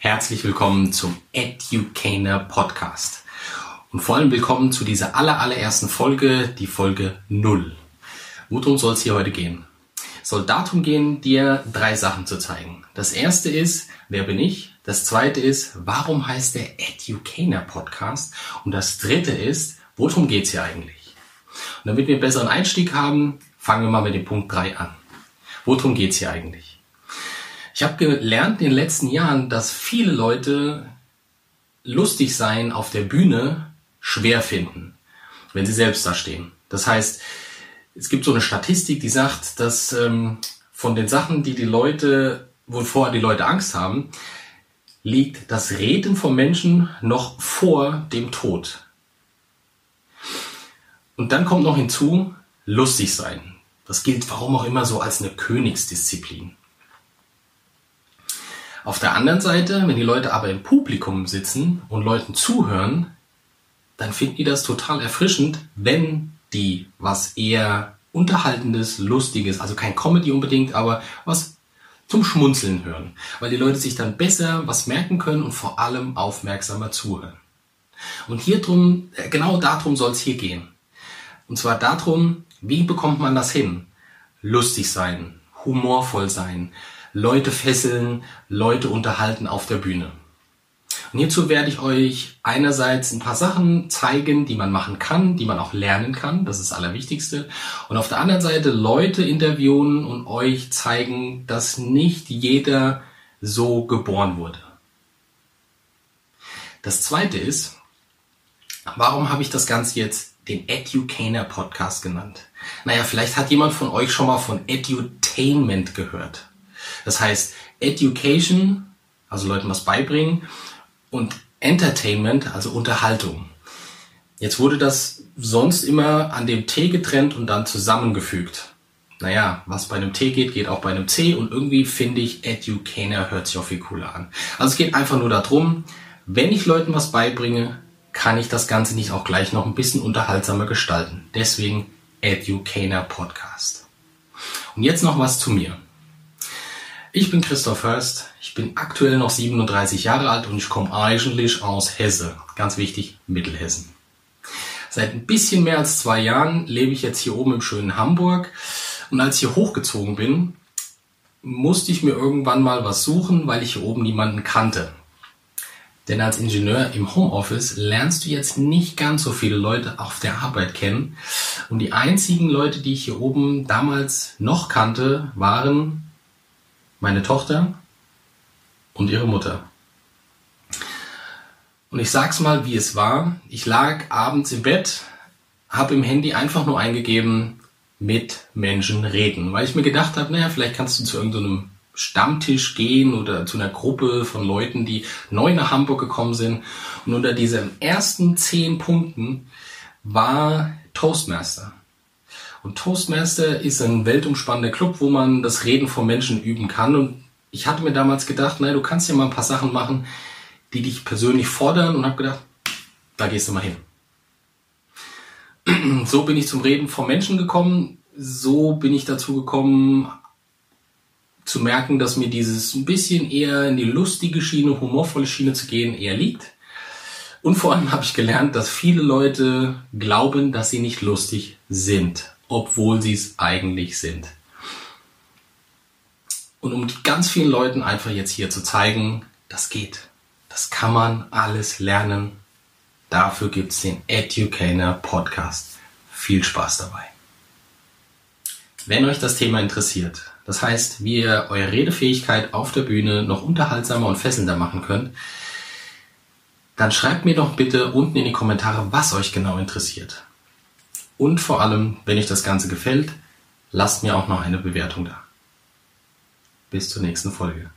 Herzlich willkommen zum Educator Podcast. Und vor allem willkommen zu dieser aller, allerersten Folge, die Folge 0. Worum soll es hier heute gehen? Es soll darum gehen, dir drei Sachen zu zeigen. Das erste ist, wer bin ich? Das zweite ist, warum heißt der Educator Podcast? Und das dritte ist, worum geht's hier eigentlich? Und damit wir einen besseren Einstieg haben, fangen wir mal mit dem Punkt 3 an. Worum geht's hier eigentlich? Ich habe gelernt in den letzten Jahren, dass viele Leute lustig sein auf der Bühne schwer finden, wenn sie selbst da stehen. Das heißt, es gibt so eine Statistik, die sagt, dass ähm, von den Sachen, die die Leute, wovor die Leute Angst haben, liegt das Reden von Menschen noch vor dem Tod. Und dann kommt noch hinzu, lustig sein. Das gilt warum auch immer so als eine Königsdisziplin. Auf der anderen Seite, wenn die Leute aber im Publikum sitzen und Leuten zuhören, dann finden die das total erfrischend, wenn die was eher Unterhaltendes, Lustiges, also kein Comedy unbedingt, aber was zum Schmunzeln hören, weil die Leute sich dann besser was merken können und vor allem aufmerksamer zuhören. Und hier drum, äh, genau darum soll es hier gehen. Und zwar darum, wie bekommt man das hin? Lustig sein, humorvoll sein, Leute fesseln, Leute unterhalten auf der Bühne. Und hierzu werde ich euch einerseits ein paar Sachen zeigen, die man machen kann, die man auch lernen kann. Das ist das Allerwichtigste. Und auf der anderen Seite Leute interviewen und euch zeigen, dass nicht jeder so geboren wurde. Das zweite ist, warum habe ich das Ganze jetzt den Educator Podcast genannt? Naja, vielleicht hat jemand von euch schon mal von Edutainment gehört. Das heißt, Education, also Leuten was beibringen und Entertainment, also Unterhaltung. Jetzt wurde das sonst immer an dem T getrennt und dann zusammengefügt. Naja, was bei einem T geht, geht auch bei einem C und irgendwie finde ich Educator hört sich auch viel cooler an. Also es geht einfach nur darum, wenn ich Leuten was beibringe, kann ich das Ganze nicht auch gleich noch ein bisschen unterhaltsamer gestalten. Deswegen Educator Podcast. Und jetzt noch was zu mir. Ich bin Christoph Hörst, ich bin aktuell noch 37 Jahre alt und ich komme eigentlich aus Hesse. Ganz wichtig, Mittelhessen. Seit ein bisschen mehr als zwei Jahren lebe ich jetzt hier oben im schönen Hamburg und als ich hier hochgezogen bin, musste ich mir irgendwann mal was suchen, weil ich hier oben niemanden kannte. Denn als Ingenieur im Homeoffice lernst du jetzt nicht ganz so viele Leute auf der Arbeit kennen. Und die einzigen Leute, die ich hier oben damals noch kannte, waren meine Tochter und ihre Mutter. Und ich sag's mal, wie es war. Ich lag abends im Bett, habe im Handy einfach nur eingegeben, mit Menschen reden, weil ich mir gedacht habe, naja, vielleicht kannst du zu irgendeinem Stammtisch gehen oder zu einer Gruppe von Leuten, die neu nach Hamburg gekommen sind. Und unter diesen ersten zehn Punkten war Toastmaster. Und Toastmaster ist ein weltumspannender Club, wo man das Reden von Menschen üben kann. Und ich hatte mir damals gedacht, naja, du kannst ja mal ein paar Sachen machen, die dich persönlich fordern und habe gedacht, da gehst du mal hin. So bin ich zum Reden von Menschen gekommen. So bin ich dazu gekommen, zu merken, dass mir dieses ein bisschen eher in die lustige Schiene, humorvolle Schiene zu gehen, eher liegt. Und vor allem habe ich gelernt, dass viele Leute glauben, dass sie nicht lustig sind obwohl sie es eigentlich sind. Und um ganz vielen Leuten einfach jetzt hier zu zeigen, das geht. Das kann man alles lernen. Dafür gibt es den Educator Podcast. Viel Spaß dabei. Wenn euch das Thema interessiert, das heißt, wie ihr eure Redefähigkeit auf der Bühne noch unterhaltsamer und fesselnder machen könnt, dann schreibt mir doch bitte unten in die Kommentare, was euch genau interessiert. Und vor allem, wenn euch das Ganze gefällt, lasst mir auch noch eine Bewertung da. Bis zur nächsten Folge.